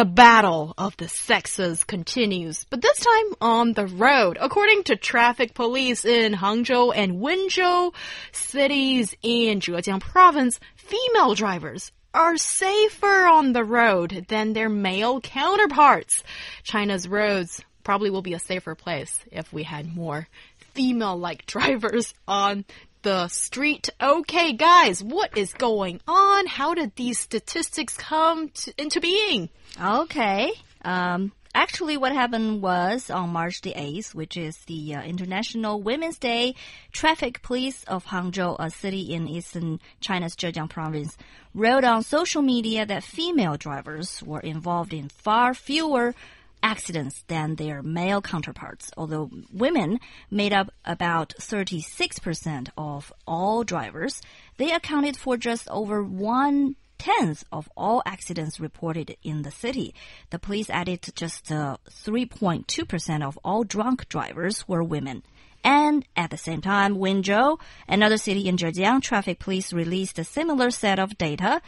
The battle of the sexes continues, but this time on the road. According to traffic police in Hangzhou and Wenzhou cities in Zhejiang province, female drivers are safer on the road than their male counterparts. China's roads probably will be a safer place if we had more female-like drivers on the street. Okay, guys, what is going on? How did these statistics come to, into being? Okay. Um, actually, what happened was on March the 8th, which is the uh, International Women's Day, traffic police of Hangzhou, a city in eastern China's Zhejiang province, wrote on social media that female drivers were involved in far fewer accidents than their male counterparts, although women made up about 36% of all drivers. They accounted for just over one tenth of all accidents reported in the city. The police added just 3.2% uh, of all drunk drivers were women. And at the same time, Wenzhou, another city in Zhejiang, traffic police released a similar set of data.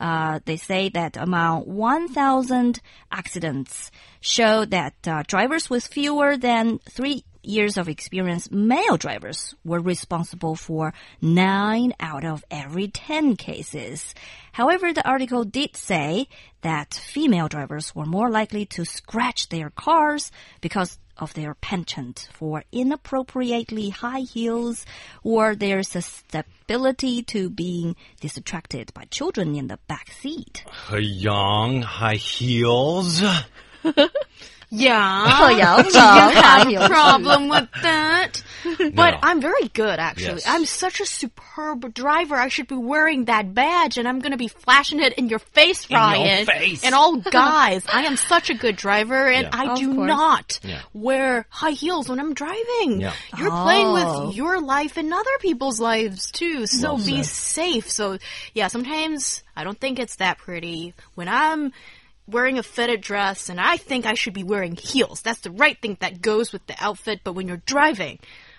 Uh, they say that among 1,000 accidents show that uh, drivers with fewer than three years of experience, male drivers were responsible for nine out of every 10 cases. However, the article did say that female drivers were more likely to scratch their cars because of their penchant for inappropriately high heels or their susceptibility to being distracted by children in the back seat. Young high heels. Yeah. Oh, yeah. Do you have a problem with that? But No. I'm very good, actually. Yes. I'm such a superb driver. I should be wearing that badge, and I'm going to be flashing it in your face, your Ryan. face. And all guys, I am such a good driver, and Yeah. I Of do course. not Yeah. wear high heels when I'm driving. Yeah. You're playing Oh. with your life and other people's lives too. So Well be safe. So yeah, sometimes I don't think it's that pretty when I'm wearing a fitted dress and I think I should be wearing heels. That's the right thing that goes with the outfit. But when you're driving,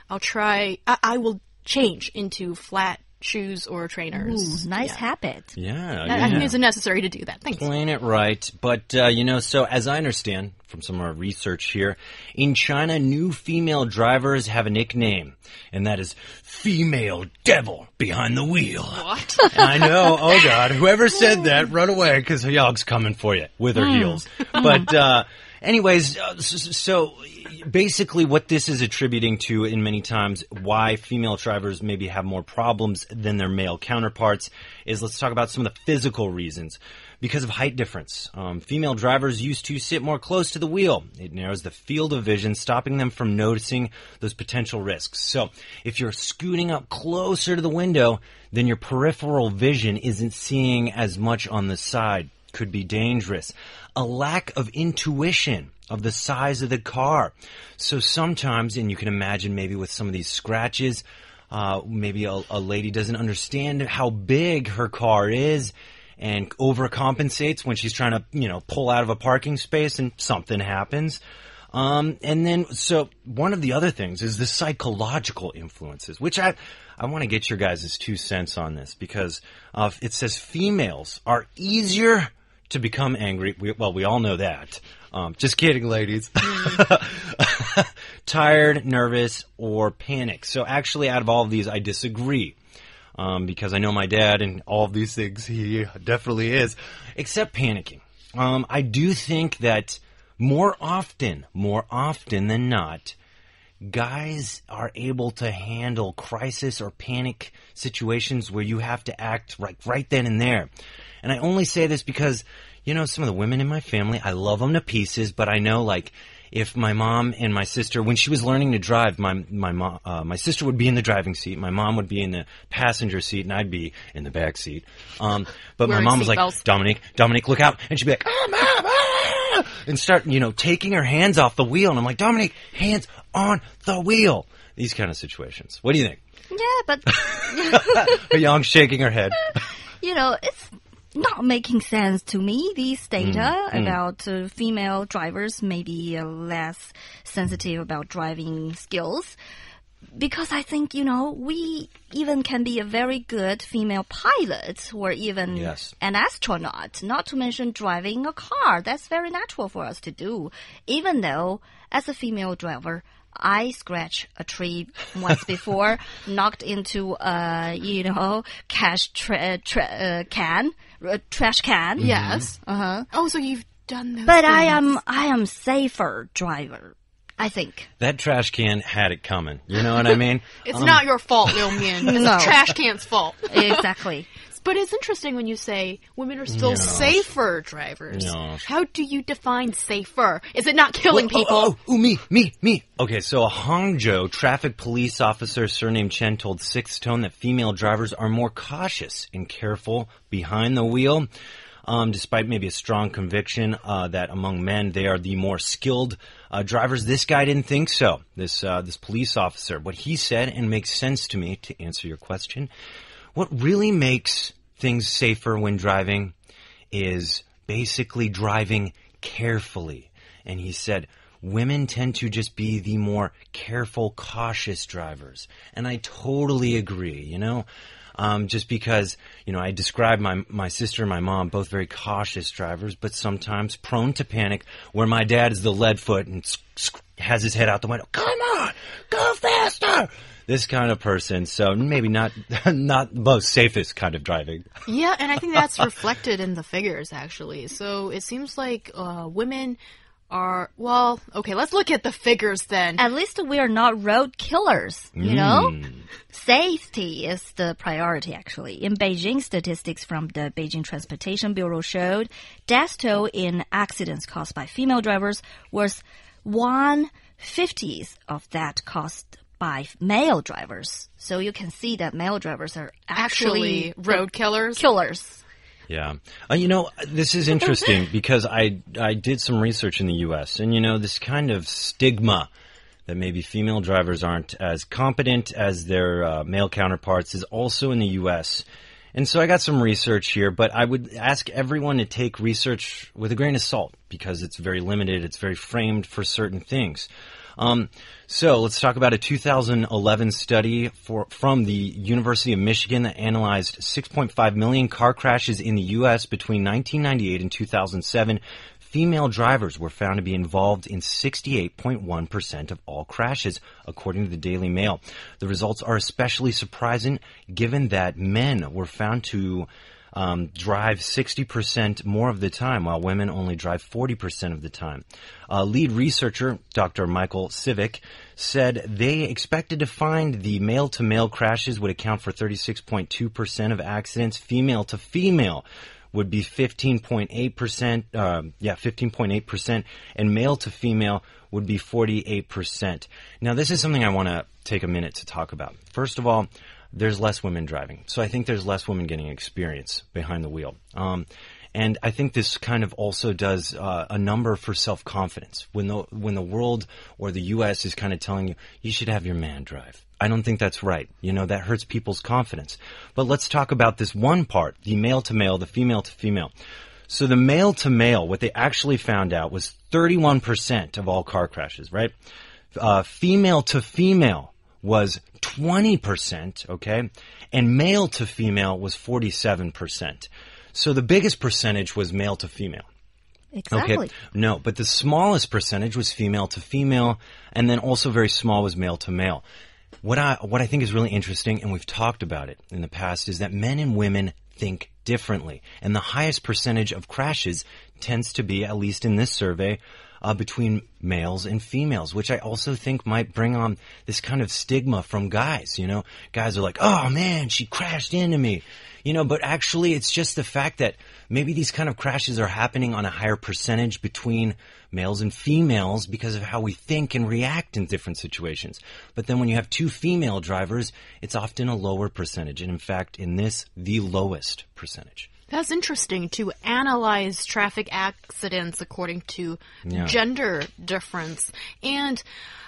I'll try, I, I will change into flat shoes or trainers. Ooh, nice Yeah. habit. Yeah, I, I think it's necessary to do that. Thanks. Playing it right. But, uh, you know, so as I understand from some of our research here, in China, new female drivers have a nickname, and that is female devil behind the wheel. What? I know. Oh God! Whoever said that, run away because Hyog's coming for you with her heels. But uh, anyways, uh, so basically, what this is attributing to, in many times, why female drivers maybe have more problems than their male counterparts is let's talk about some of the physical reasons. Because of height difference, um, female drivers used to sit more close to the wheel. It narrows the field of vision, stopping them from noticing those potential risks. So, if you're scooting up closer to the window, then your peripheral vision isn't seeing as much on the side. Could be dangerous. A lack of intuition of the size of the car. So sometimes, and you can imagine maybe with some of these scratches, uh, maybe a, a lady doesn't understand how big her car is and overcompensates when she's trying to, you know, pull out of a parking space and something happens. Um, and then, so one of the other things is the psychological influences, which I, I want to get your guys' two cents on this because uh, it says females are easier to become angry. We, well, we all know that. Um, just kidding, ladies. Tired, nervous, or panic. So actually, out of all of these, I disagree. Um, because I know my dad and all of these things, he definitely is. Except panicking. Um, I do think that more often, more often than not, guys are able to handle crisis or panic situations where you have to act right, right then and there. And I only say this because, you know, some of the women in my family, I love them to pieces, but I know like, if my mom and my sister, when she was learning to drive, my my mom, uh, my sister would be in the driving seat, my mom would be in the passenger seat, and I'd be in the back seat. Um, but my mom was like, seatbelts. Dominic, Dominic, look out, and she'd be like, ah, mom, ah, and start, you know, taking her hands off the wheel, and I'm like, Dominic, hands on the wheel. These kind of situations. What do you think? Yeah, but Young shaking her head. you know, it's not making sense to me. These data about uh, female drivers may be uh, less sensitive about driving skills. Because I think, you know, we even can be a very good female pilot or even Yes. an astronaut, not to mention driving a car. That's very natural for us to do. Even though, as a female driver, I scratched a tree once before, knocked into a, you know, cash uh, can, uh, trash can. Yes. Uh huh. Oh, so you've done those. But I things. am, I am safer driver. I think. That trash can had it coming. You know what I mean? It's not your fault, Liu Mian. It's No. the trash can's fault. exactly. But it's interesting when you say women are still No. safer drivers. No. How do you define safer? Is it not killing Oh, people? Oh, oh, ooh, me, me, me. Okay, so a Hangzhou traffic police officer surnamed Chen told Sixth Tone that female drivers are more cautious and careful behind the wheel. Um, despite maybe a strong conviction uh, that among men they are the more skilled uh, drivers, this guy didn't think so. This uh, this police officer, what he said, and makes sense to me to answer your question. What really makes things safer when driving is basically driving carefully. And he said, women tend to just be the more careful, cautious drivers. And I totally agree, you know? Um, just because, you know, I describe my, my sister and my mom, both very cautious drivers, but sometimes prone to panic, where my dad is the lead foot and has his head out the window. Come on! Go faster! This kind of person, so maybe not, not the most safest kind of driving. Yeah, and I think that's reflected in the figures actually. So it seems like uh, women are well. Okay, let's look at the figures then. At least we are not road killers, you know? Safety is the priority, actually. In Beijing, statistics from the Beijing Transportation Bureau showed death toll in accidents caused by female drivers was one fiftieth of that cost by male drivers. So you can see that male drivers are Actually, actually, road killers. killers. Yeah. Uh, you know, this is interesting because I I did some research in the US and you know this kind of stigma that maybe female drivers aren't as competent as their uh, male counterparts is also in the US. And so I got some research here, but I would ask everyone to take research with a grain of salt because it's very limited, it's very framed for certain things. Um, so let's talk about a 2011 study for, from the University of Michigan that analyzed 6.5 million car crashes in the U.S. between 1998 and 2007. Female drivers were found to be involved in 68.1% of all crashes, according to the Daily Mail. The results are especially surprising given that men were found to um, drive 60% more of the time, while women only drive 40% of the time. Uh, lead researcher, Dr. Michael Sivak, said they expected to find the male to male crashes would account for 36.2% of accidents, female to female would be 15.8%, um, yeah, 15.8%, and male to female would be 48%. Now, this is something I want to take a minute to talk about. First of all, there's less women driving. So I think there's less women getting experience behind the wheel. Um, and I think this kind of also does uh, a number for self confidence. When the when the world or the U.S. is kind of telling you you should have your man drive, I don't think that's right. You know that hurts people's confidence. But let's talk about this one part: the male to male, the female to female. So the male to male, what they actually found out was 31% of all car crashes. Right? Uh, female to female was 20%. Okay, and male to female was 47%. So the biggest percentage was male to female. Exactly. Okay. No, but the smallest percentage was female to female, and then also very small was male to male. What I what I think is really interesting, and we've talked about it in the past, is that men and women think differently, and the highest percentage of crashes tends to be, at least in this survey, uh, between males and females, which I also think might bring on this kind of stigma from guys. You know, guys are like, "Oh man, she crashed into me," you know, but actually, it's just the fact that maybe these kind of crashes are happening on a higher percentage between males and females because of how we think and react in different situations. But then when you have two female drivers, it's often a lower percentage, and in fact, in this, the lowest percentage. That's interesting to analyze traffic accidents according to Yeah. gender difference. And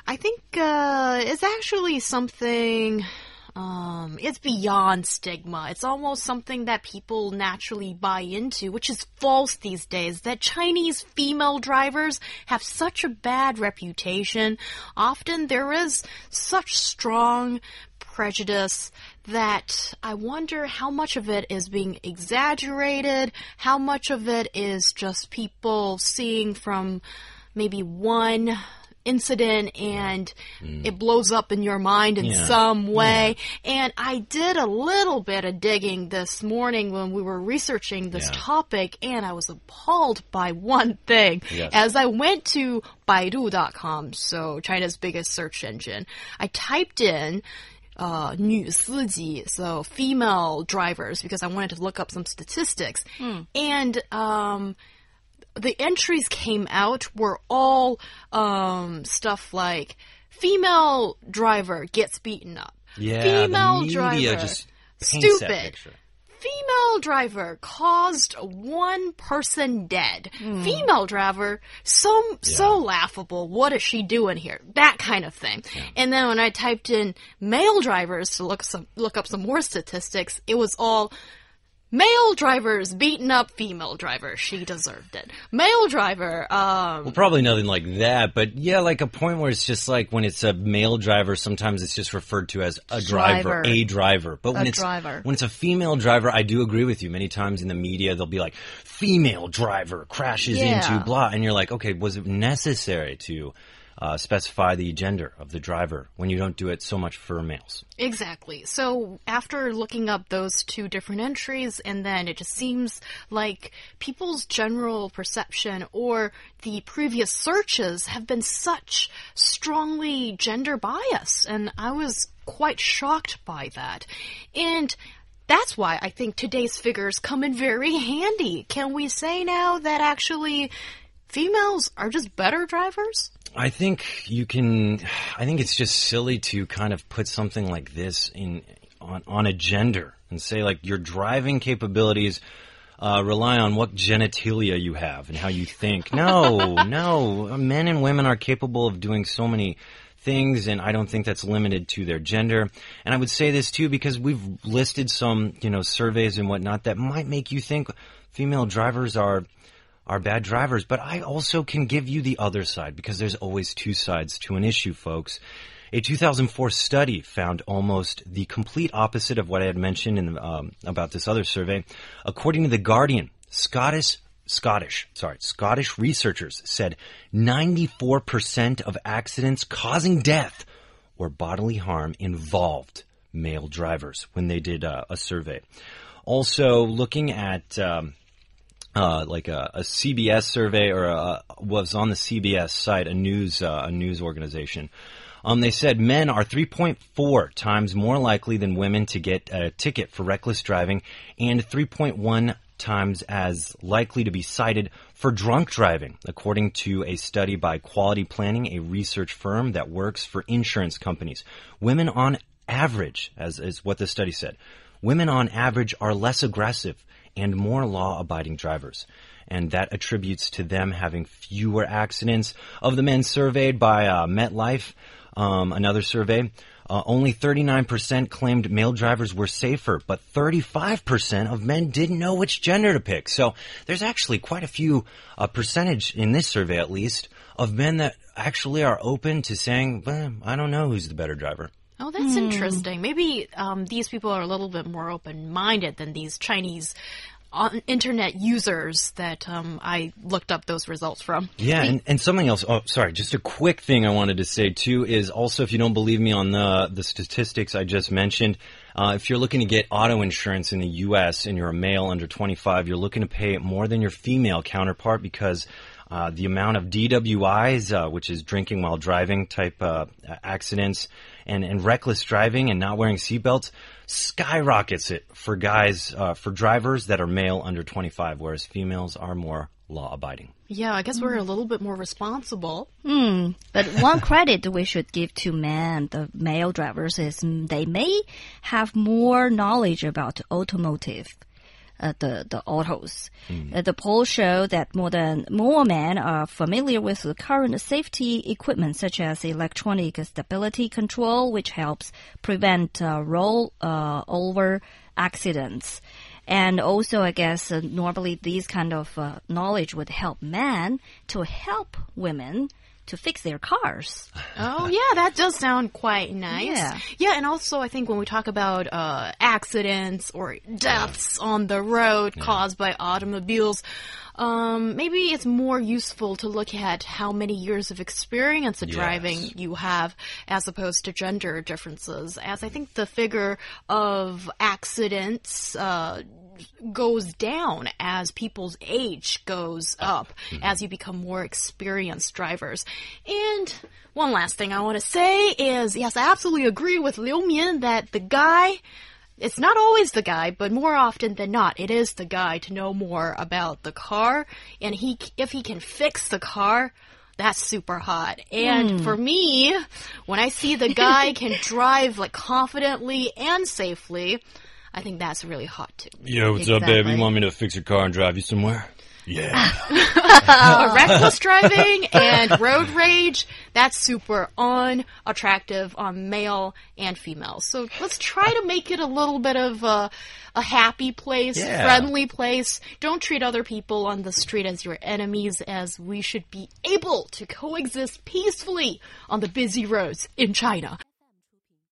I think uh, it's actually something um, it's beyond stigma. It's almost something that people naturally buy into, which is false these days. That Chinese female drivers have such a bad reputation. Often there is such strong prejudice that I wonder how much of it is being exaggerated, how much of it is just people seeing from maybe one incident and hmm. it blows up in your mind in Yeah. some way. And I did a little bit of digging this morning when we were researching this Yeah. topic and I was appalled by one thing. Yes. As I went to Baidu.com, so China's biggest search engine, I typed in uh, 女司机, so female drivers, because I wanted to look up some statistics. And um, the entries came out were all um, stuff like female driver gets beaten up. Yeah, female the media driver just paints that stupid. Female driver caused one person dead. Hmm. Female driver, so so laughable. What is she doing here? That kind of thing. And then when I typed in male drivers to look some look up some more statistics, it was all male drivers beating up female driver. She deserved it. Male driver, um, Well, probably nothing like that, but yeah, like a point where it's just like when it's a male driver, sometimes it's just referred to as a driver, Driver. a driver. But when A it's driver. when it's a female driver, I do agree with you. Many times in the media, they'll be like, "Female driver crashes Yeah. into blah," and you're like, "Okay, was it necessary to uh, specify the gender of the driver when you don't do it so much for males?" Exactly. So after looking up those two different entries, and then it just seems like people's general perception or the previous searches have been such strongly gender biased, and I was quite shocked by that. And that's why I think today's figures come in very handy. Can we say now that actually females are just better drivers? I think you can. I think it's just silly to kind of put something like this in on, on a gender and say like your driving capabilities uh, rely on what genitalia you have and how you think. No, no, men and women are capable of doing so many things, and I don't think that's limited to their gender. And I would say this too because we've listed some, you know, surveys and whatnot that might make you think female drivers are are bad drivers, but I also can give you the other side because there's always two sides to an issue, folks. A 2004 study found almost the complete opposite of what I had mentioned in, um, about this other survey. According to the Guardian, Scottish Scottish, sorry, Scottish researchers said 94% of accidents causing death or bodily harm involved male drivers when they did uh, a survey. Also, looking at um, uh, like a, a CBS survey or a, was on the CBS site, a news uh, a news organization. Um, they said men are 3.4 times more likely than women to get a ticket for reckless driving, and 3.1 times as likely to be cited for drunk driving, according to a study by Quality Planning, a research firm that works for insurance companies. Women on average, as is what the study said, women on average are less aggressive and more law abiding drivers. And that attributes to them having fewer accidents. Of the men surveyed by uh, MetLife, um, another survey, uh, only 39% claimed male drivers were safer, but 35% of men didn't know which gender to pick. So there's actually quite a few uh, percentage in this survey, at least, of men that actually are open to saying, I don't know who's the better driver. Oh, that's interesting. Maybe um, these people are a little bit more open minded than these Chinese on internet users that um, I looked up those results from. Yeah, and, and something else. Oh, sorry. Just a quick thing I wanted to say too is also if you don't believe me on the the statistics I just mentioned, uh, if you're looking to get auto insurance in the U.S. and you're a male under 25, you're looking to pay more than your female counterpart because. Uh, the amount of DWIs, uh, which is drinking while driving type uh, accidents, and, and reckless driving and not wearing seatbelts, skyrockets it for guys, uh, for drivers that are male under 25, whereas females are more law abiding. Yeah, I guess we're a little bit more responsible. But one credit we should give to men, the male drivers, is they may have more knowledge about automotive. Uh, the the autos. Uh, the poll show that more than more men are familiar with the current safety equipment, such as electronic stability control, which helps prevent uh, roll uh, over accidents. And also, I guess uh, normally these kind of uh, knowledge would help men to help women to fix their cars. Oh yeah, that does sound quite nice. Yeah. Yeah, and also I think when we talk about uh, accidents or deaths on the road caused by automobiles, um, maybe it's more useful to look at how many years of experience of Yes. driving you have as opposed to gender differences. As I think the figure of accidents uh, goes down as people's age goes up, mm-hmm. as you become more experienced drivers. And one last thing I want to say is yes, I absolutely agree with Liu Mian that the guy. It's not always the guy, but more often than not, it is the guy to know more about the car. And he, if he can fix the car, that's super hot. And hmm. for me, when I see the guy can drive like confidently and safely, I think that's really hot too. Yo, what's up, babe? You want me to fix your car and drive you somewhere? Yeah. Uh, reckless driving and road rage, that's super unattractive on male and female. So let's try to make it a little bit of a, a happy place, Yeah. friendly place. Don't treat other people on the street as your enemies, as we should be able to coexist peacefully on the busy roads in China.